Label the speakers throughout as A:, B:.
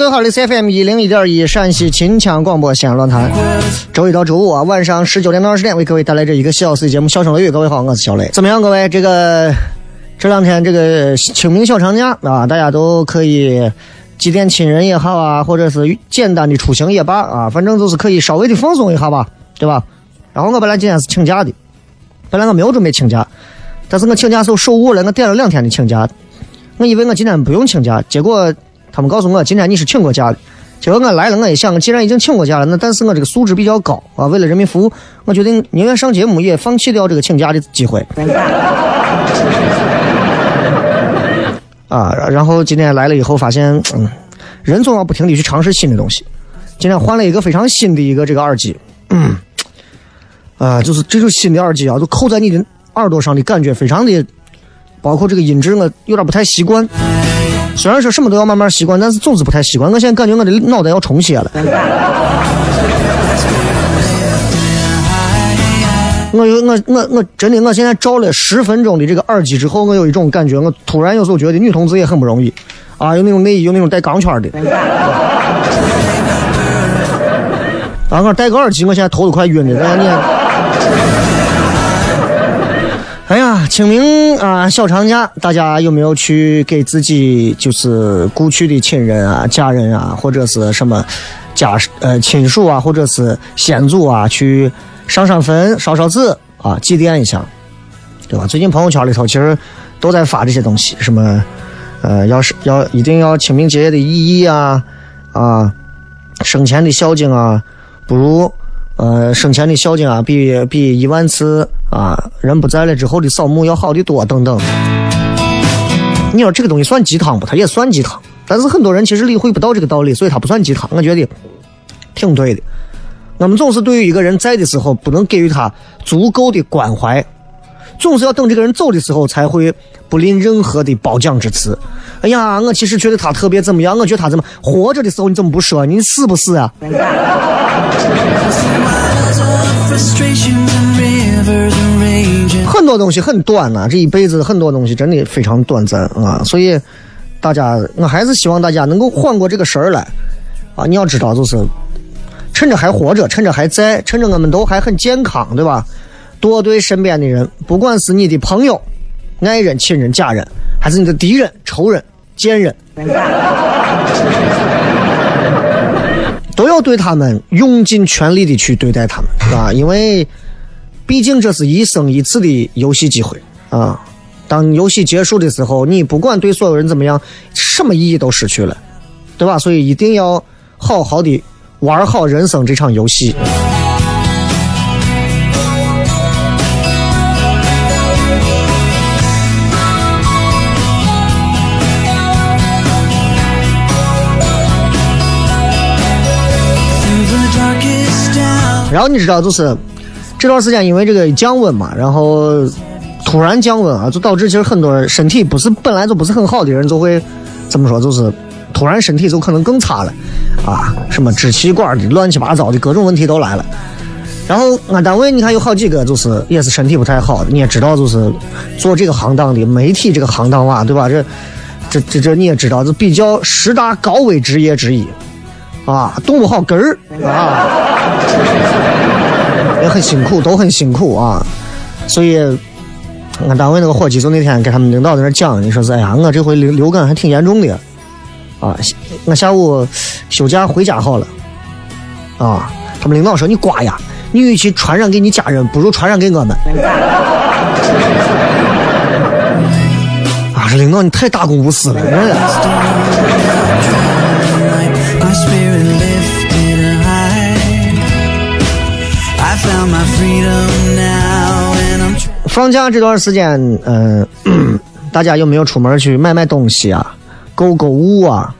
A: 各位好，这是 FM 一零一点一陕西秦腔广播西安论坛，周一到周五啊晚上十九点到二十点为各位带来这一个小时的节目《笑声雷雨》。各位好，我是小雷。怎么样，各位？这个这两天这个清明小长假啊，大家都可以祭奠亲人也好啊，或者是简单的出行也罢啊，反正就是可以稍微的放松一下吧，对吧？然后我本来今天是请假的，本来我没有准备请假，但是我请假时候手误了，我点了两天的请假，我以为我今天不用请假，结果他们告诉我今天你是请过假的。结果我来了，我一想，既然已经请过假了，那但是我这个素质比较高啊，为了人民服务，我决定宁愿上节目也放弃掉这个请假的机会。啊，然后今天来了以后发现，嗯，人总要不停的去尝试新的东西。今天换了一个非常新的一个这个耳机，嗯，啊，就是这种新的耳机啊，就扣在你的耳朵上的感觉非常的，包括这个音质我有点不太习惯。虽然说什么都要慢慢习惯，但是总是不太习惯。我现在感觉我的脑袋要充血了。我有我我我真的我现在照了十分钟的这个耳机之后，我有一种感觉，我突然有时候觉得女同志也很不容易啊，有那种内衣，有那种带钢圈的。啊，我戴个耳机，我现在头都快晕了。哎你。哎呀，清明啊，小长假，大家有没有去给自己就是故去的亲人啊、家人啊，或者是什么家呃亲属啊，或者是先祖啊，去上上坟、烧烧纸啊，祭奠一下，对吧？最近朋友圈里头其实都在发这些东西，什么呃，要是要一定要清明节的意义啊啊，生前的孝敬啊，不如。呃，生前的孝敬啊，比比一万次啊，人不在了之后的扫墓要好的多，等等。你说这个东西算鸡汤不？它也算鸡汤，但是很多人其实理会不到这个道理，所以它不算鸡汤。我觉得挺对的。我们总是对于一个人在的时候，不能给予他足够的关怀，总是要等这个人走的时候，才会不吝任何的褒奖之词。哎呀，我其实觉得他特别怎么样，我觉得他怎么活着的时候你怎么不说？你死不死啊. 很多东西很短呐、这一辈子很多东西真的非常短暂啊，所以大家，我还是希望大家能够缓过这个神儿来啊！你要知道，就是趁着还活着，趁着还在，趁着我们都还很健康，对吧？多对身边的人，不管是你的朋友、爱人、亲人、家人，还是你的敌人、仇人、贱人，都要对他们用尽全力的去对待他们，是吧？因为毕竟这是一生一次的游戏机会啊！当游戏结束的时候，你不管对所有人怎么样，什么意义都失去了，对吧？所以一定要好好的玩好人生这场游戏。然后你知道，就是这段时间因为这个降温嘛，然后突然降温啊，就导致其实很多人身体不是本来就不是很好的人，就会怎么说，就是突然身体就可能更差了啊，什么支气管的乱七八糟的各种问题都来了。然后俺单位你看有好几个就是也是身体不太好的，你也知道，就是做这个行当的媒体这个行当哇，对吧？这这这这你也知道，就比较十大高危职业之一。啊，动不好根儿啊，也很辛苦，都很辛苦啊。所以，俺单位那个伙计就那天给他们领导在那讲，你说是，哎呀，我这回流流感还挺严重的啊。我下午休假回家好了啊。他们领导说，你瓜呀，你与其传染给你家人，不如传染给我们。啊，这领导你太大公无私了。放假这段时间，嗯，大家有没有出门去买买东西啊，购购物啊？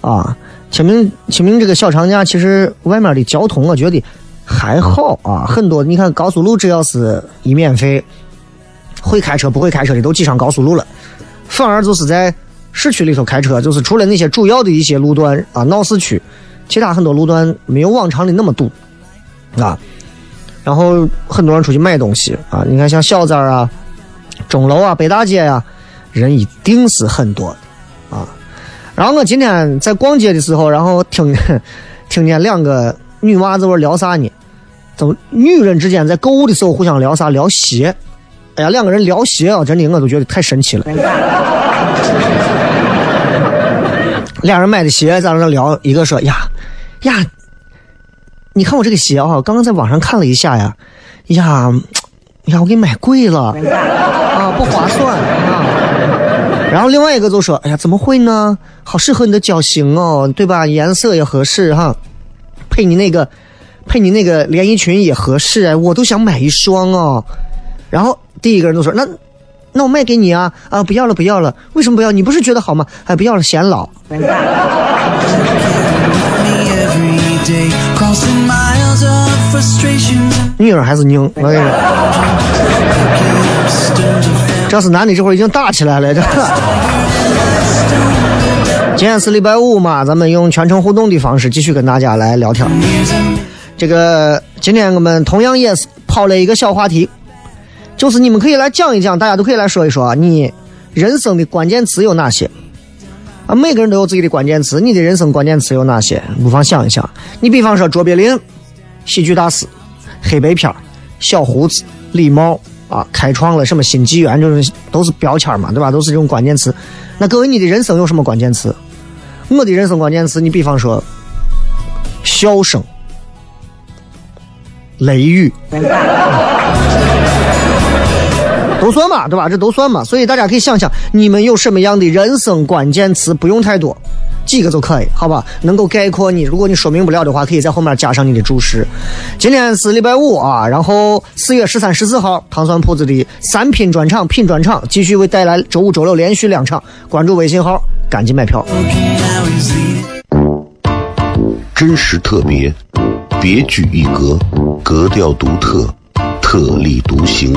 A: 啊，清明清明这个小长假，其实外面的交通我觉得还好啊，很多你看高速路只要是一免费，会开车不会开车的都挤上高速路了，反而就是在市区里头开车，就是除了那些主要的一些路段啊，闹市区，其他很多路段没有往常的那么堵，啊。然后很多人出去买东西啊，你看像小寨啊、钟楼啊、北大街呀，人一定是很多的啊。然后我今天在逛街的时候，然后听 听见两个女娃子在聊啥呢？就女人之间在购物的时候互相聊啥？聊鞋。哎呀，两个人聊鞋啊，真的我都觉得太神奇了。俩人买的鞋在那聊，一个说呀呀。你看我这个鞋啊，刚刚在网上看了一下呀，呀，呀，我给你买贵了啊，不划算啊。然后另外一个就说：“哎呀，怎么会呢？好适合你的脚型哦，对吧？颜色也合适哈，配你那个，配你那个连衣裙也合适哎，我都想买一双哦。”然后第一个人就说：“那，那我卖给你啊啊，不要了不要了，为什么不要？你不是觉得好吗？哎，不要了，显老。”女人还是拧，我跟你说，这是男的，这会儿已经打起来了。这，今天是礼拜五嘛，咱们用全程互动的方式继续跟大家来聊天。这个今天我们同样也是抛了一个小话题，就是你们可以来讲一讲，大家都可以来说一说，你人生的关键词有哪些？啊，每个人都有自己的关键词，你的人生关键词有哪些？不妨想一想。你比方说卓别林，喜剧大师，黑白片小胡子，礼貌啊，开创了什么新纪元，这种都是标签嘛，对吧？都是这种关键词。那各位，你的人生有什么关键词？我的人生关键词，你比方说，笑声，雷雨。都算嘛，对吧？这都算嘛，所以大家可以想想，你们有什么样的人生关键词？不用太多，几个就可以，好吧？能够概括你。如果你说明不了的话，可以在后面加上你的注释。今天是礼拜五啊，然后四月十三、十四号，糖蒜铺子的三品专场品专场继续为带来周五、周六连续两场，关注微信号，赶紧买票。
B: 真实特别，别具一格，格调独特，特立独行。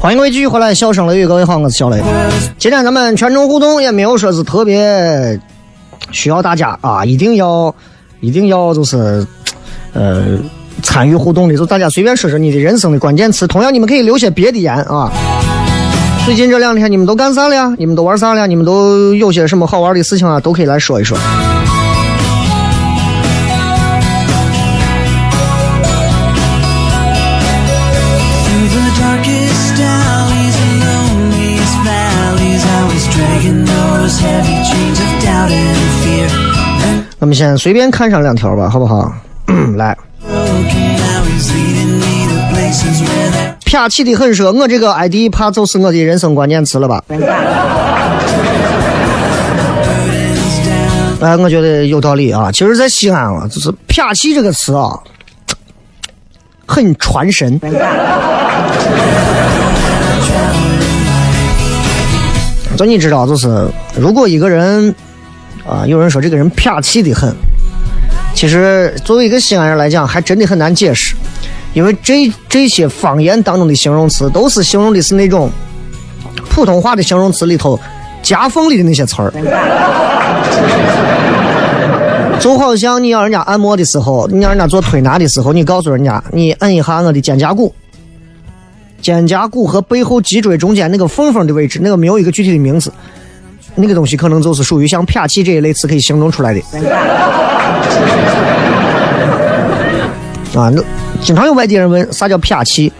A: 欢迎各位继续回来，笑声雷雨，各位好，我是小雷。今天咱们全程互动也没有说是特别需要大家啊，一定要一定要就是呃参与互动的，就大家随便说说你的人生的关键词。同样，你们可以留些别的言啊。最近这两天你们都干啥了呀？你们都玩啥了？你们都有些什么好玩的事情啊？都可以来说一说。那么先随便看上两条吧，好不好？来
C: ，broken, now he's leading me to places where there
A: 啪起的很说，我这个 ID 怕就是我的人生关键词了吧？哎，我觉得有道理啊。其实，在西安啊，就是“啪气”这个词啊，很传神。就你知道，就是如果一个人啊，有人说这个人啪气的很，其实作为一个西安人来讲，还真的很难解释，因为这这些方言当中的形容词，都是形容的是那种普通话的形容词里头夹缝里的那些词儿。就好像你要人家按摩的时候，你让人家做推拿的时候，你告诉人家，你按一下我的肩胛骨，肩胛骨和背后脊椎中间那个缝缝的位置，那个没有一个具体的名字，那个东西可能就是属于像啪气这一类词可以形容出来的。啊，那经常有外地人问啥叫啪气，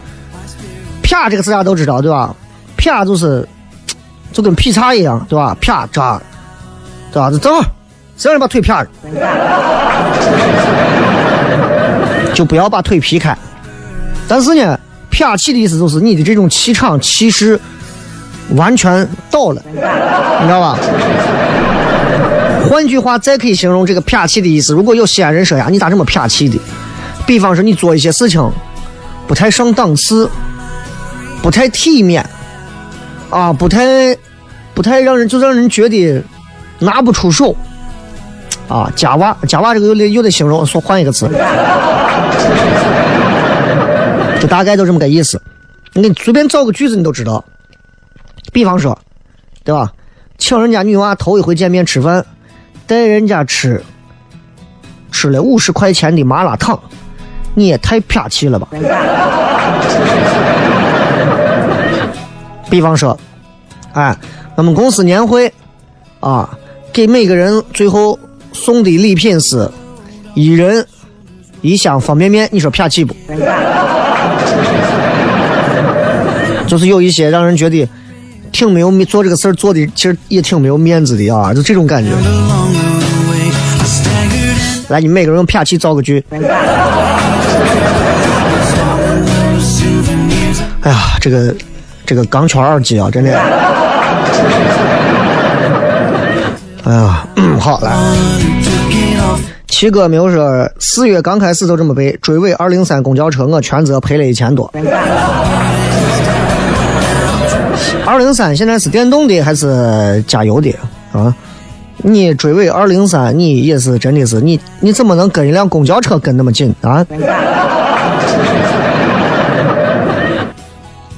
A: 啪这个词大家都知道对吧？啪就是就跟劈叉一样对吧？啪扎，对吧？正好。谁让你把腿啪了？就不要把腿劈开。但是呢，啪气的意思就是你的这种气场气势完全倒了，你知道吧？换句话，再可以形容这个撇气的意思。如果有西安人说呀，你咋这么撇气的？比方说你做一些事情不太上档次，不太体面，啊，不太不太让人就让人觉得拿不出手。啊，夹娃，夹娃这个又得又得形容，说换一个词，就大概就这么个意思。你随便造个句子，你都知道。比方说，对吧？请人家女娃头一回见面吃饭，带人家吃吃了五十块钱的麻辣烫，你也太啪气了吧？比方说，哎，我们公司年会啊，给每个人最后。送的礼品是一人一箱方便面，你说啪气不？就是有一些让人觉得挺没有做这个事儿做的，其实也挺没有面子的啊，就这种感觉。来，你每个人用啪气造个句。哎呀，这个这个钢圈耳机啊，真的。哎呀，嗯，好来。七哥没有说，四月刚开始就这么背，追尾二零三公交车，我全责赔了一千多。二零三现在是电动的还是加油的啊？你追尾二零三你也是真的是你你怎么能跟一辆公交车跟那么紧啊？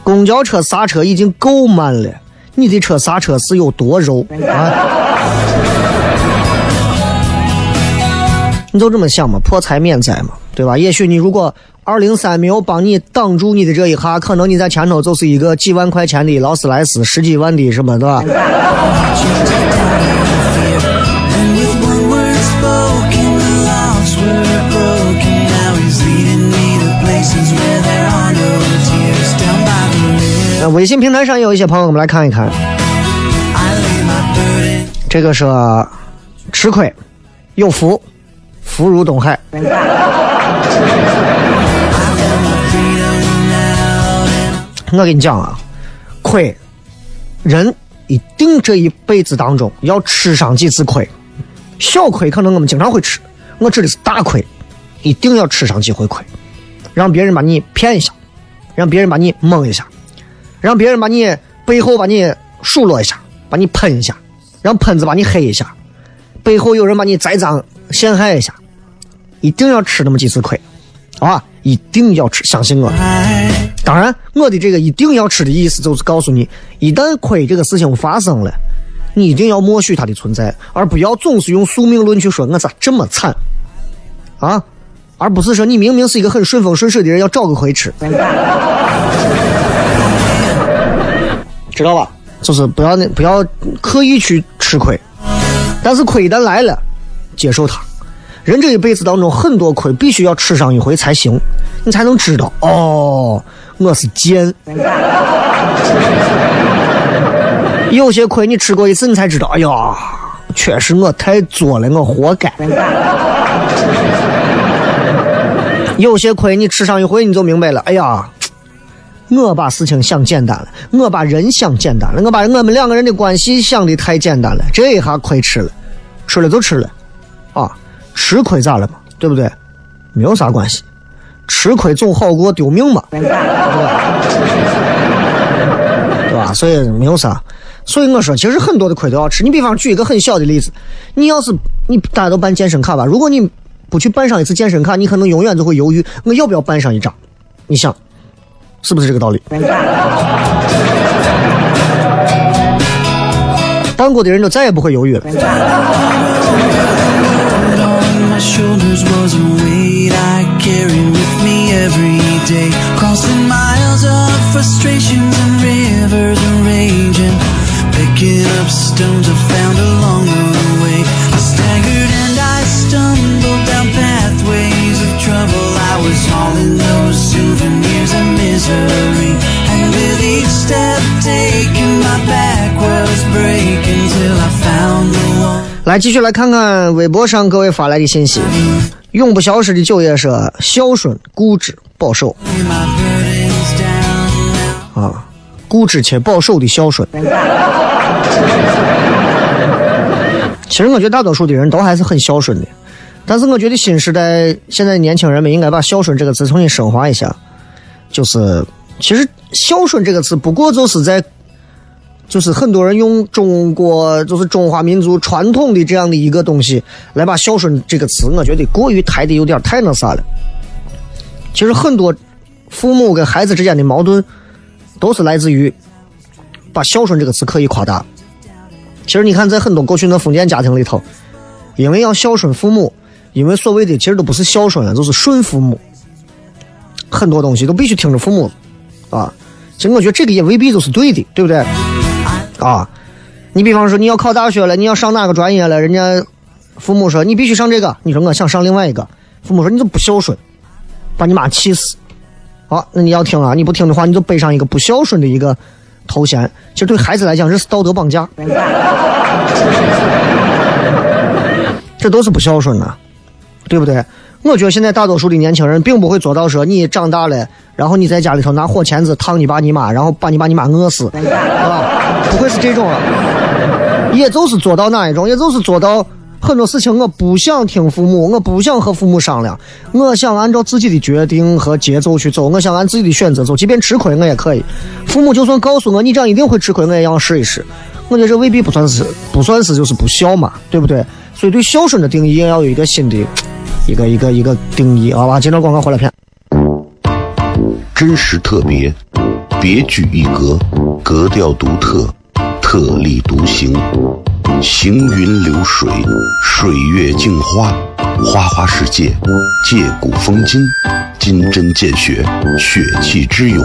A: 公交车刹车已经够慢了你的车刹车是有多肉啊？你就这么想嘛破财免灾嘛对吧？也许你如果二零三没有帮你挡住你的这一下，可能你在前头就是一个几万块钱的劳斯莱斯，十几万的什么的。那微信平台上也有一些朋友，我们来看一看。这个是吃亏，有福，福如东海。我跟你讲啊，亏，人一定这一辈子当中要吃上几次亏。小亏可能我们经常会吃，我指的是大亏，一定要吃上几回亏，让别人把你骗一下，让别人把你蒙一下，让别人把你背后把你数落一下，把你喷一下，让喷子把你黑一下，背后有人把你栽赃陷害一下，一定要吃那么几次亏，啊，一定要吃，相信我。当然，我的这个一定要吃的意思就是告诉你，一旦亏这个事情发生了，你一定要默许它的存在，而不要总是用宿命论去说我咋这么惨啊，而不是说你明明是一个很顺风顺水的人，要找个亏吃，知道吧？就是不要那不要刻意去吃亏，但是亏一旦来了，接受它。人这一辈子当中，很多亏必须要吃上一回才行，你才能知道哦，我是贱。有些亏你吃过一次，你才知道，哎呀，确实我太作了，我活该。有些亏你吃上一回，你就明白了，哎呀，我把事情想简单了，我把人想简单了，我把我们两个人的关系想的太简单了，这一下亏吃了，吃了就吃了，啊，吃亏咋了嘛？对不对？没有啥关系，吃亏总好过丢命嘛，对吧？对吧？所以没有啥。所以我说，其实很多的亏都要吃。你比方举一个很小的例子，你要是你大家都办健身卡吧，如果你不去办上一次健身卡，你可能永远就会犹豫，我要不要办上一张？你想，是不是这个道理？办过的人就再也不会犹豫了。
C: On my shoulders was a weight I carried with me every day. Crossing miles of frustrations and rivers and raging. Picking up stones I found along the way. I staggered and I stumbled down pathways of trouble. I was hauling those souvenirs of misery. And with each step taken, my back was breaking till I found the one.
A: 来，继续来看看微博上各位发来的信息。永不消失的九爷说：孝顺、固执、保守啊，固执且保守的孝顺。其实我觉得大多数的人都还是很孝顺的，但是我觉得新时代现在的年轻人们应该把孝顺这个词重新升华一下。就是，其实孝顺这个词不过就是在，就是很多人用中国就是中华民族传统的这样的一个东西来把孝顺这个词，我觉得过于抬的有点太那啥了。其实很多父母跟孩子之间的矛盾，都是来自于把孝顺这个词刻意夸大。其实你看，在很多过去的封建家庭里头，因为要孝顺父母，因为所谓的其实都不是孝顺了，就是顺父母，很多东西都必须听着父母啊。其实我觉得这个也未必就是对的，对不对？啊，你比方说你要考大学了，你要上哪个专业了，人家父母说你必须上这个，你说我想上另外一个，父母说你就不孝顺，把你妈气死。好，那你要听啊，你不听的话，你就背上一个不孝顺的一个头衔。其实对孩子来讲，这是道德绑架，这都是不孝顺的，对不对？我觉得现在大多数的年轻人并不会做到说你长大了，然后你在家里头拿火钳子烫你爸你妈，然后把你爸你妈饿死，啊，不会是这种啊，也就是做到哪一种，也就是做到很多事情我不想听父母，我不想和父母商量，我想按照自己的决定和节奏去走，我想按自己的选择走，即便吃亏我也可以。父母就算告诉我你这样一定会吃亏，我也要试一试。我觉得这未必不算是不算是就是不孝嘛，对不对？所以对孝顺的定义也要有一个新的一个一个一个定义，好吧？接着广告回来片。
B: 真实特别，别具一格，格调独特，特立独行，行云流水，水月镜花，花花世界，借古风今，金针见血，血气之勇，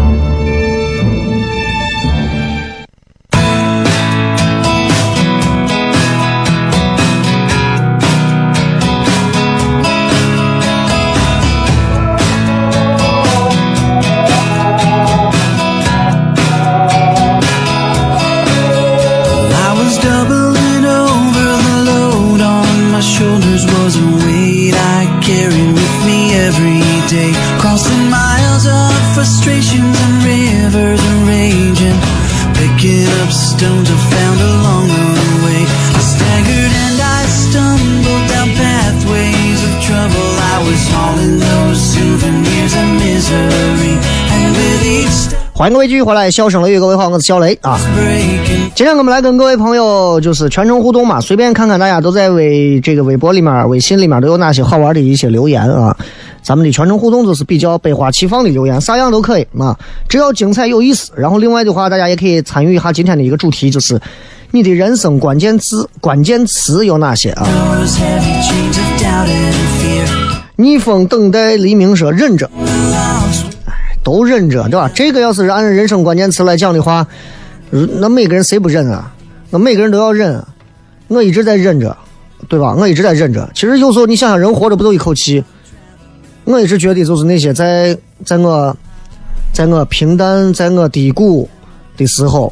A: 欢迎各位继续回来，笑声雷雨，各位好，我是小雷啊。今天我们来跟各位朋友就是全程互动嘛，随便看看大家都在微这个微博里面、微信里面都有哪些好玩的一些留言啊。咱们的全程互动就是比较百花齐放的留言，啥样都可以啊，只要精彩有意思。然后另外的话，大家也可以参与一下今天的一个主题，就是你的人生关键字、关键词有哪些啊.逆风等待黎明说忍着都忍着，对吧？这个要是按人生关键词来讲的话，那每个人谁不忍啊？那每个人都要忍。我一直在忍着，对吧？我一直在忍着。其实有时候你想想，人活着不都一口气？我一直觉得就是那些在在我在我平淡、在我低谷的时候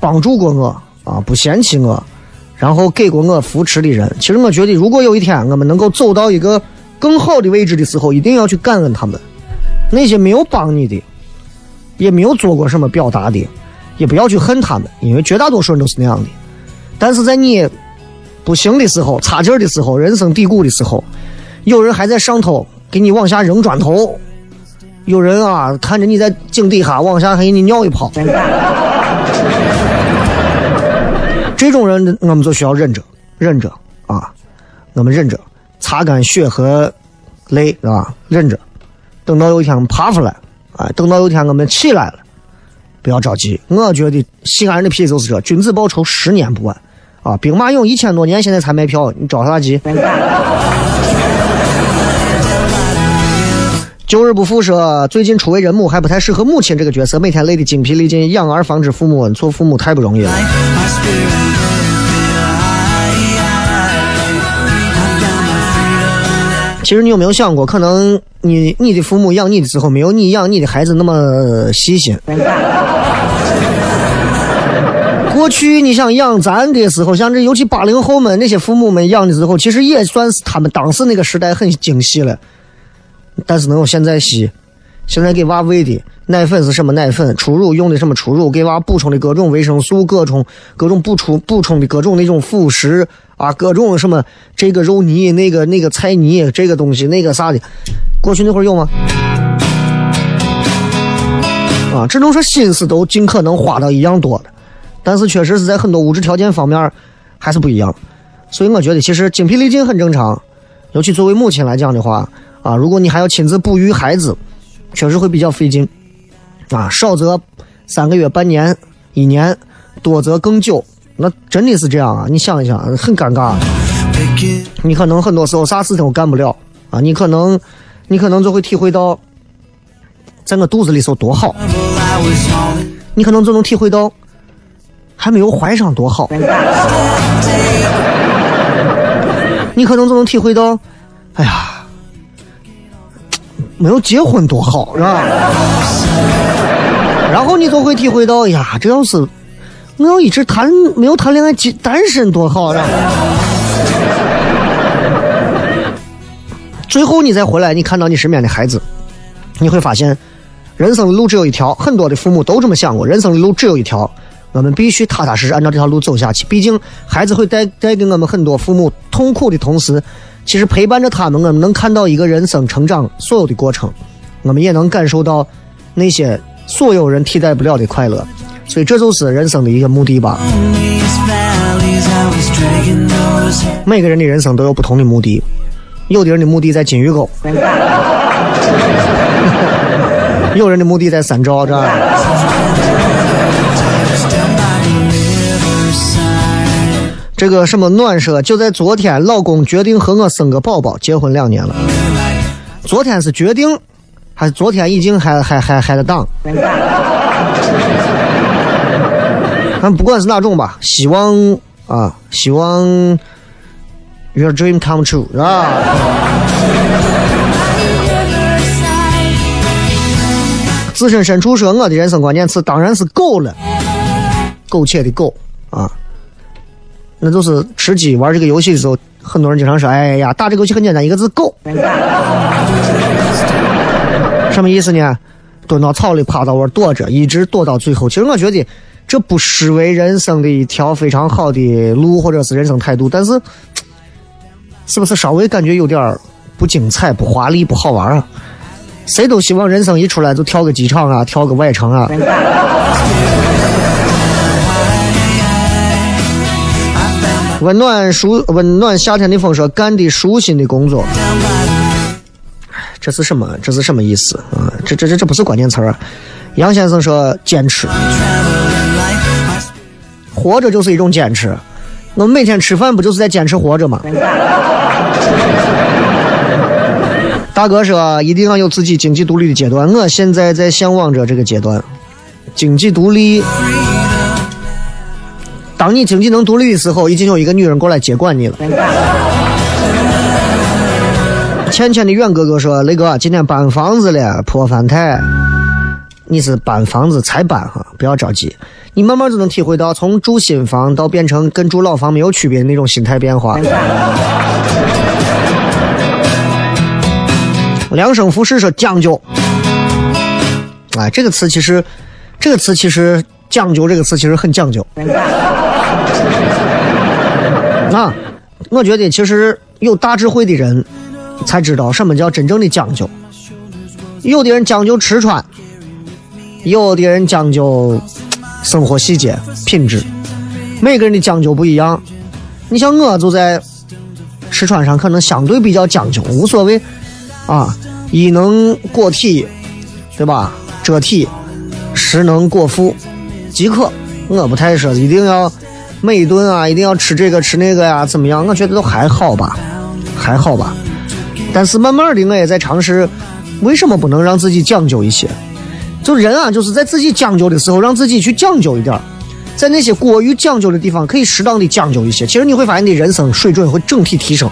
A: 帮助过我啊，不嫌弃我，然后给过我扶持的人。其实我觉得，如果有一天我们能够走到一个更好的位置的时候，一定要去感恩他们。那些没有帮你的，也没有做过什么表达的，也不要去恨他们，因为绝大多数人都是那样的。但是在你不行的时候、差劲儿的时候、人生低谷的时候，有人还在上头给你往下扔砖头，有人啊看着你在井底下往下还给你尿一泡，这种人我们就需要忍着，忍着啊，我们忍着，擦干血和泪啊，忍着。等到有一天我们爬出来，啊，等到有一天我们起来了，不要着急。我觉得西安人的脾气就是这：君子报仇，十年不晚。啊，兵马俑一千多年，现在才卖票，你着啥急？旧日不复说，最近初为人母还不太适合母亲这个角色，每天累得精疲力尽，养儿防止父母恩，做父母太不容易了。其实你有没有想过，可能你你的父母养你的时候，没有你养你的孩子那么细心。过去你想养咱的时候，像这尤其八零后们那些父母们养的时候，其实也算是他们当时那个时代很精细了，但是能有现在细。现在给娃喂的奶粉是什么？奶粉，初乳用的什么？初乳，给娃补充的各种维生素，各种各种补充补充的各种那种辅食啊，各种什么这个肉泥，那个那个菜泥，这个东西那个啥的，过去那会儿有吗？啊，只能说心思都尽可能花到一样多的，但是确实是在很多物质条件方面还是不一样，所以我觉得其实精疲力尽很正常，尤其作为母亲来讲的话，啊，如果你还要亲自哺育孩子，确实会比较费劲，啊，少则三个月、半年、一年，多则更久，那真的是这样啊！你想一想，很尴尬。你可能很多时候啥事情都干不了啊，你可能，你可能就会体会到，在我肚子里时候多好。你可能就能体会到，还没有怀上多好。你可能就能体会到，哎呀，没有结婚多好，是吧？然后你就会体会到，呀，这要是我要一直谈没有谈恋爱，单身多好，啊？最后你再回来，你看到你身边的孩子，你会发现，人生的路只有一条。很多的父母都这么想过，人生的路只有一条，我们必须踏踏实实按照这条路走下去。毕竟，孩子会带带给我们很多父母痛苦的同时，其实陪伴着他们，我们能看到一个人生成长所有的过程，我们也能感受到那些所有人替代不了的快乐。所以，这就是人生的一个目的吧。每个人的人生都有不同的目的，有的人的目的在金鱼沟，有人的目的在三招，这样。
C: down by the riverside.
A: 这个什么暖舍，就在昨天，老公决定和我生个宝宝，结婚两年了。昨天是决定，还昨天已经还还还还在当？反正不管是哪种吧，希望啊，希望 your dream come true 是吧？自身深处说，我的人生关键词当然是够了，苟且的苟啊。那就是吃鸡玩这个游戏的时候，很多人经常说：“哎呀，打这个游戏很简单，一个字够。”什么意思呢？蹲到草里趴到窝躲着，一直躲到最后。其实我觉得这不失为人生的一条非常好的路，或者是人生态度。但是，是不是稍微感觉有点不精彩、不华丽、不好玩啊？谁都希望人生一出来就跳个机场啊，跳个外城啊。温暖舒温暖夏天的风说干的舒心的工作，这是什么？这是什么意思啊？这这这这不是关键词儿啊！杨先生说坚持，活着就是一种坚持。我每天吃饭不就是在坚持活着吗？大哥说一定要有自己经济独立的阶段，我现在在向往着这个阶段，经济独立。当你经济能独立的时候，已经有一个女人过来接管你了。倩倩的远哥哥说：“雷哥，今天搬房子了，破翻台。你是搬房子才搬哈，不要着急，你慢慢就能体会到从住新房到变成跟住老房没有区别的那种心态变化。”梁生服饰说讲究，哎，这个词其实，这个词其实讲究这个词其实很讲究。啊，我觉得其实有大智慧的人才知道什么叫真正的讲究。有的人讲究吃穿，有的人讲究生活细节品质，每个人的讲究不一样。你像我就在吃穿上可能相对比较讲究，无所谓啊，衣能裹体，对吧？遮体，食能果腹，即可。我不太说一定要每顿啊，一定要吃这个吃那个呀，怎么样？我觉得都还好吧，还好吧。但是慢慢的，我也在尝试，为什么不能让自己讲究一些？就人啊，就是在自己讲究的时候，让自己去讲究一点，在那些过于讲究的地方，可以适当的讲究一些。其实你会发现，你的人生水准会整体提升。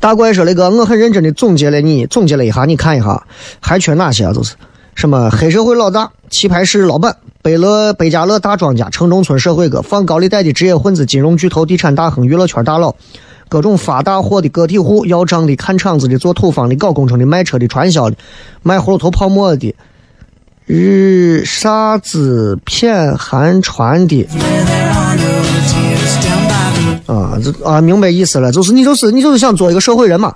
A: 大怪说：“那个，我很认真的总结了你，总结了一下，你看一下，还缺哪些啊？就是什么黑社会老大、棋牌室老板、贝乐贝加乐大庄家、城中村社会哥、放高利贷的职业混子、金融巨头、地产大亨、娱乐圈大佬，各种发大货的个体户、要账的、看场子的、做土方的、搞工程的、卖车的、传销的、卖葫芦头泡沫的。”日啥子片寒川的啊，这啊明白意思了，就是你就是你就是想做一个社会人嘛。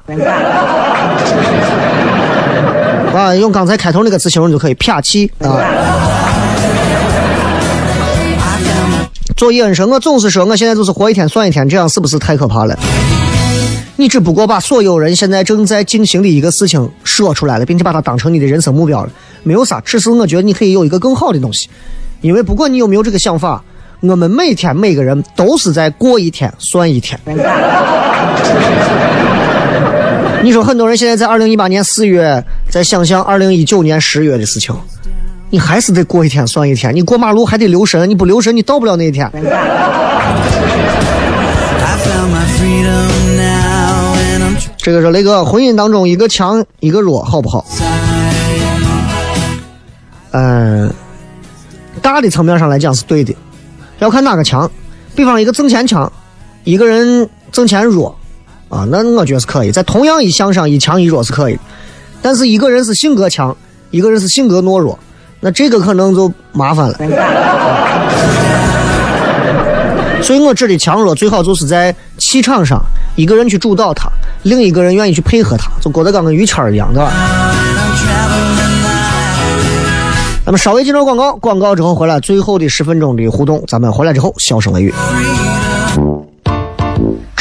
A: 啊，用刚才开头那个词形容就可以，撇气啊。做恩生，我总是说我现在就是活一天算一天，这样是不是太可怕了？你只不过把所有人现在正在进行的一个事情说出来了，并且把它当成你的人生目标了，没有啥，只是我觉得你可以有一个更好的东西，因为不管你有没有这个想法，我们每天每个人都是在过一天算一天。你说很多人现在在二零一八年四月在想象二零一九年十月的事情，你还是得过一天算一天。你过马路还得留神，你不留神你到不了那一天。这个是雷哥，婚姻当中一个强一个弱，好不好.嗯、大的层面上来讲是对的，要看哪个强。比方一个挣钱强，一个人挣钱弱，啊，那我觉得是可以，在同样一项上一强一弱是可以。但是一个人是性格强，一个人是性格懦弱，那这个可能就麻烦了。所以我指的强弱最好就是在气场上，一个人去主导他，另一个人愿意去配合他，就郭德纲跟于谦一样，对吧？那么稍微进入广告，广告之后回来，最后的十分钟的互动，咱们回来之后笑声雷雨。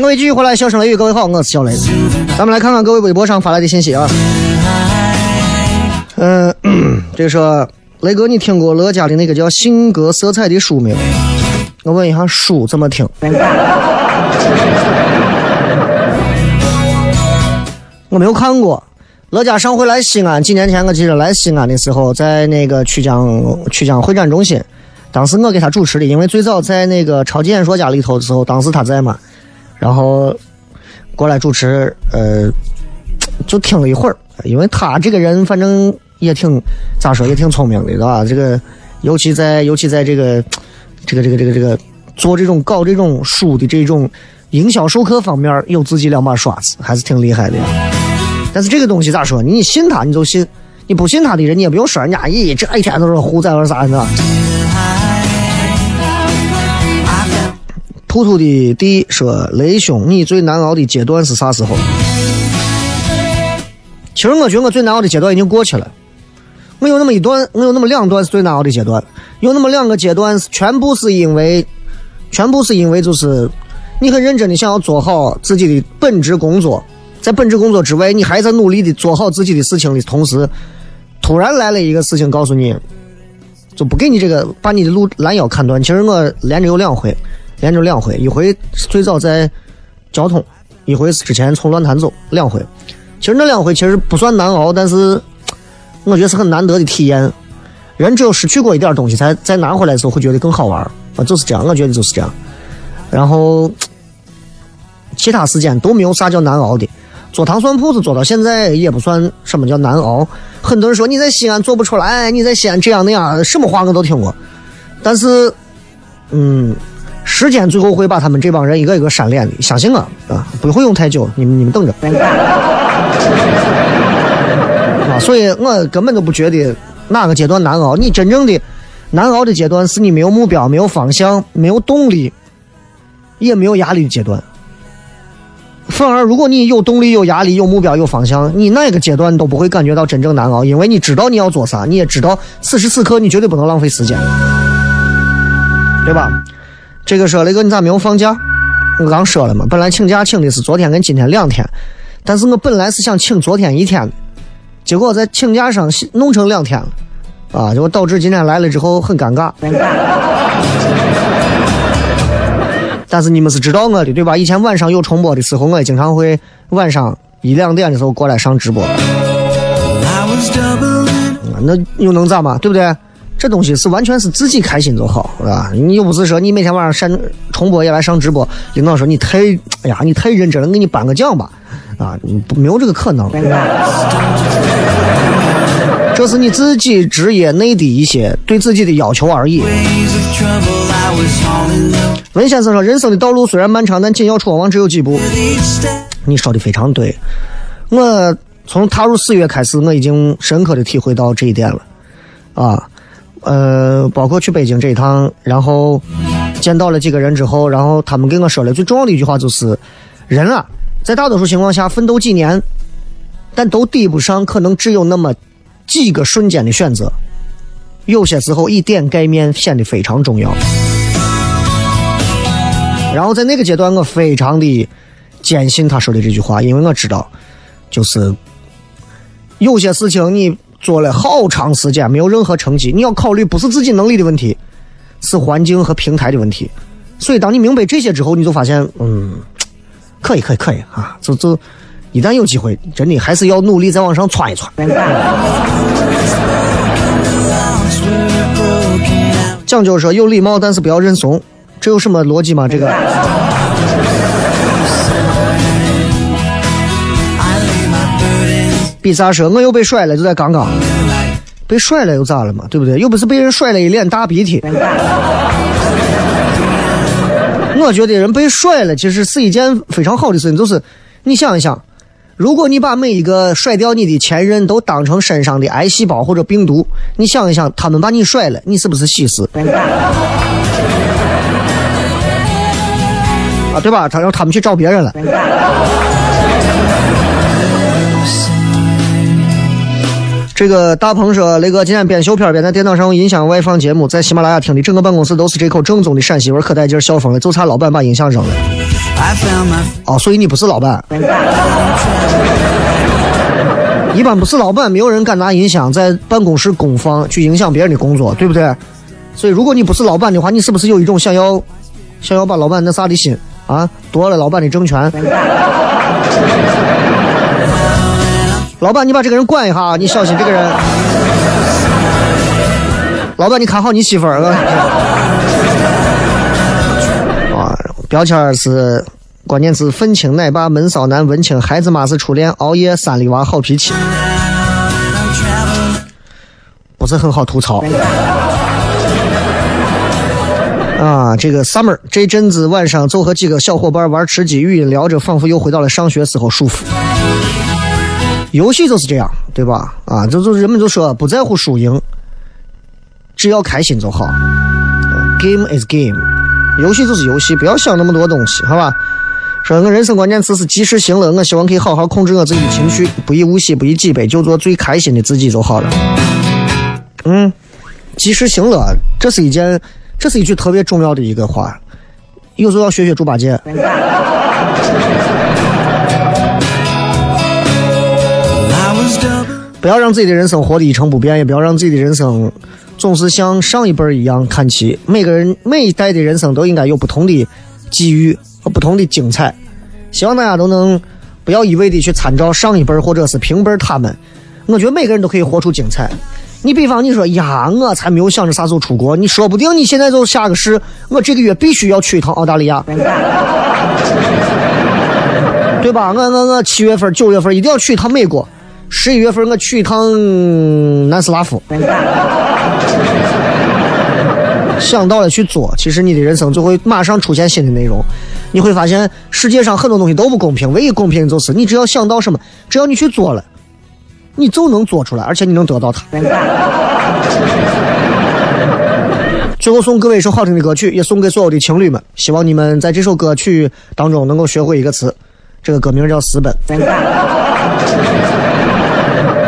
A: 迎各位继续回来，笑声雷雨，各位好，我是小雷。咱们来看看各位微博上发来的信息啊。嗯、这个说雷哥，你听过乐嘉的那个叫《性格色彩》的书没有？我问一下，书怎么听？我没有看过。乐嘉上回来西安，几年前我记得来西安的时候，在那个曲江曲江会展中心，当时我给他主持的，因为最早在那个超级演说家里头的时候，当时他在嘛，然后过来主持，呃，就听了一会儿，因为他这个人反正也挺咋说，也挺聪明的，对吧？这个尤其在尤其在这个这个这个这个这个做这种搞这种书的这种营销授课方面，有自己两把刷子，还是挺厉害的。但是这个东西咋说？你信他你就信，你不信他的人你也不用说人家，咦，这一天都是胡在那啥的。兔兔的弟说：“雷兄，你最难熬的阶段是啥时候？”其实我觉得我最难熬的阶段已经过去了。我有那么一段，我有那么两段是最难熬的阶段，有那么两个阶段全部是因为，全部是因为就是你很认真的想要做好自己的本职工作，在本职工作之外，你还在努力的做好自己的事情的同时，突然来了一个事情告诉你，就不给你这个把你的路拦腰砍断。其实我连着有两回，连着两回，一回最早在交通，一回是之前从乱坛走，两回。其实那两回其实不算难熬，但是我觉得是很难得的体验。人只有失去过一点东西，才再拿回来的时候会觉得更好玩啊，就是这样，我觉得就是这样。然后其他时间都没有啥叫难熬的。做糖蒜铺子做到现在也不算什么叫难熬。很多人说你在西安做不出来，你在西安这样那样，什么话我都听过。但是，嗯，时间最后会把他们这帮人一个一个删脸的，相信我啊，不会用太久，你们你们等着。啊，所以我根本都不觉得哪个阶段难熬。你真正的难熬的阶段是你没有目标、没有方向、没有动力，也没有压力的阶段。反而，如果你有动力、有压力、有目标、有方向，你哪个阶段都不会感觉到真正难熬，因为你知道你要做啥，你也知道此时此刻你绝对不能浪费时间，对吧？这个说雷哥，你咋没有放假？我刚说了嘛，本来请假请的是昨天跟今天两天，但是我本来是想请昨天一天的，结果在请假上弄成两天了，啊，结果导致今天来了之后很尴尬。但是你们是知道我的对吧？以前晚上有重播的时候，我也经常会晚上一两点的时候过来上直播。那又能咋嘛？对不对？这东西是完全是自己开心就好，是吧？你又不是说你每天晚上上重播也来上直播，领导说你太哎呀你太认真了，给你颁个奖吧，啊，没有这个可能。这是你自己职业内的一些对自己的要求而已。文先生说：“人生的道路虽然漫长，但紧要闯往只有几步。”你说的非常对。我从踏入四月开始，我已经深刻的体会到这一点了。啊，呃，包括去北京这一趟，然后见到了几个人之后，然后他们跟我说的最重要的一句话就是：人啊，在大多数情况下奋斗几年，但都抵不上可能只有那么几个瞬间的选择。有些时候，以点盖面显得非常重要。然后在那个阶段，我非常的坚信他说的这句话，因为我知道，就是有些事情你做了好长时间没有任何成绩，你要考虑不是自己能力的问题，是环境和平台的问题。所以当你明白这些之后，你就发现，嗯，可以，可以，可以啊！就就一旦有机会，真的还是要努力再往上窜一窜。讲究说有礼貌，但是不要认怂。这有什么逻辑吗？这个？比萨说：“我又被甩了，就在刚刚。被甩了又咋了嘛？对不对？又不是被人甩了一脸大鼻涕。我觉得人被甩了，其实是一件非常好的事情。就是你想一想，如果你把每一个甩掉你的前任都当成身上的癌细胞或者病毒，你想一想，他们把你甩了，你是不是喜事？啊，对吧？他让他们去找别人了。这个大鹏说：“雷哥今天边修片边在电脑上用音响外放节目，在喜马拉雅听的，整个办公室都是这口正宗的陕西味，可带劲儿，笑疯了，就差老板把音响扔了。”哦，所以你不是老板。一般不是老板，没有人敢拿音响在办公室公放，去影响别人的工作，对不对？所以如果你不是老板的话，你是不是有一种想要想要把老板那啥的心？啊，夺了老板的政权！老板，你把这个人管一下，你小心这个人。老板，你看好你媳妇儿啊！啊，标签是关键词：愤青奶爸、闷骚男、文青、孩子妈是初恋、熬夜、三里娃、好脾气，不是很好吐槽。啊，这个 summer 这阵子晚上就和几个小伙伴玩吃鸡，语音聊着，仿佛又回到了上学时候舒服。游戏就是这样，对吧？啊，就就人们就说不在乎输赢，只要开心就好。Game is game，游戏就是游戏，不要想那么多东西，好吧？说我人生关键词是及时行乐，我希望可以好好控制我自己的情绪，不以物喜，不以己悲，就做最开心的自己就好了。嗯，及时行乐，这是一件。这是一句特别重要的一个话，有时候要学学猪八戒。不要让自己的人生活得一成不变，也不要让自己的人生总是像上一辈儿一样看齐。每个人每一代的人生都应该有不同的机遇和不同的精彩。希望大家都能不要一味的去参照上一辈儿或者是平辈儿他们。我觉得每个人都可以活出精彩。你比方你说呀，我才没有想着啥时候出国，你说不定你现在就下个市，我这个月必须要去一趟澳大利亚。
D: 对吧？我我我七月份、九月份一定要去一趟美国，十一月份我去一趟南斯拉夫。想到了去做，其实你的人生就会马上出现新的内容。你会发现世界上很多东西都不公平，唯一公平的就是你只要想到什么，只要你去做了，你就能做出来，而且你能得到它。最后送各位一首好听的歌曲，也送给所有的情侣们。希望你们在这首歌曲当中能够学会一个词，这个歌名叫《私奔》。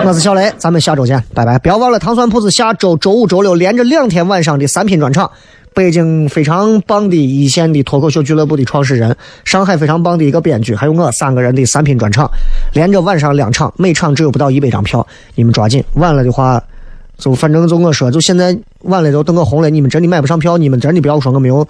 D: 我是小雷，咱们下周见，拜拜！不要忘了糖蒜铺子下周周五、周六连着两天晚上的三拼专场，北京非常棒的一线的脱口秀俱乐部的创始人，上海非常棒的一个编剧，还有我三个人的三拼专场，连着晚上两场，每场只有不到一百张票，你们抓紧，晚了的话。就反正就我说，就现在晚了，就等我红了，你们真的买不上票，你们真的不要说我没有。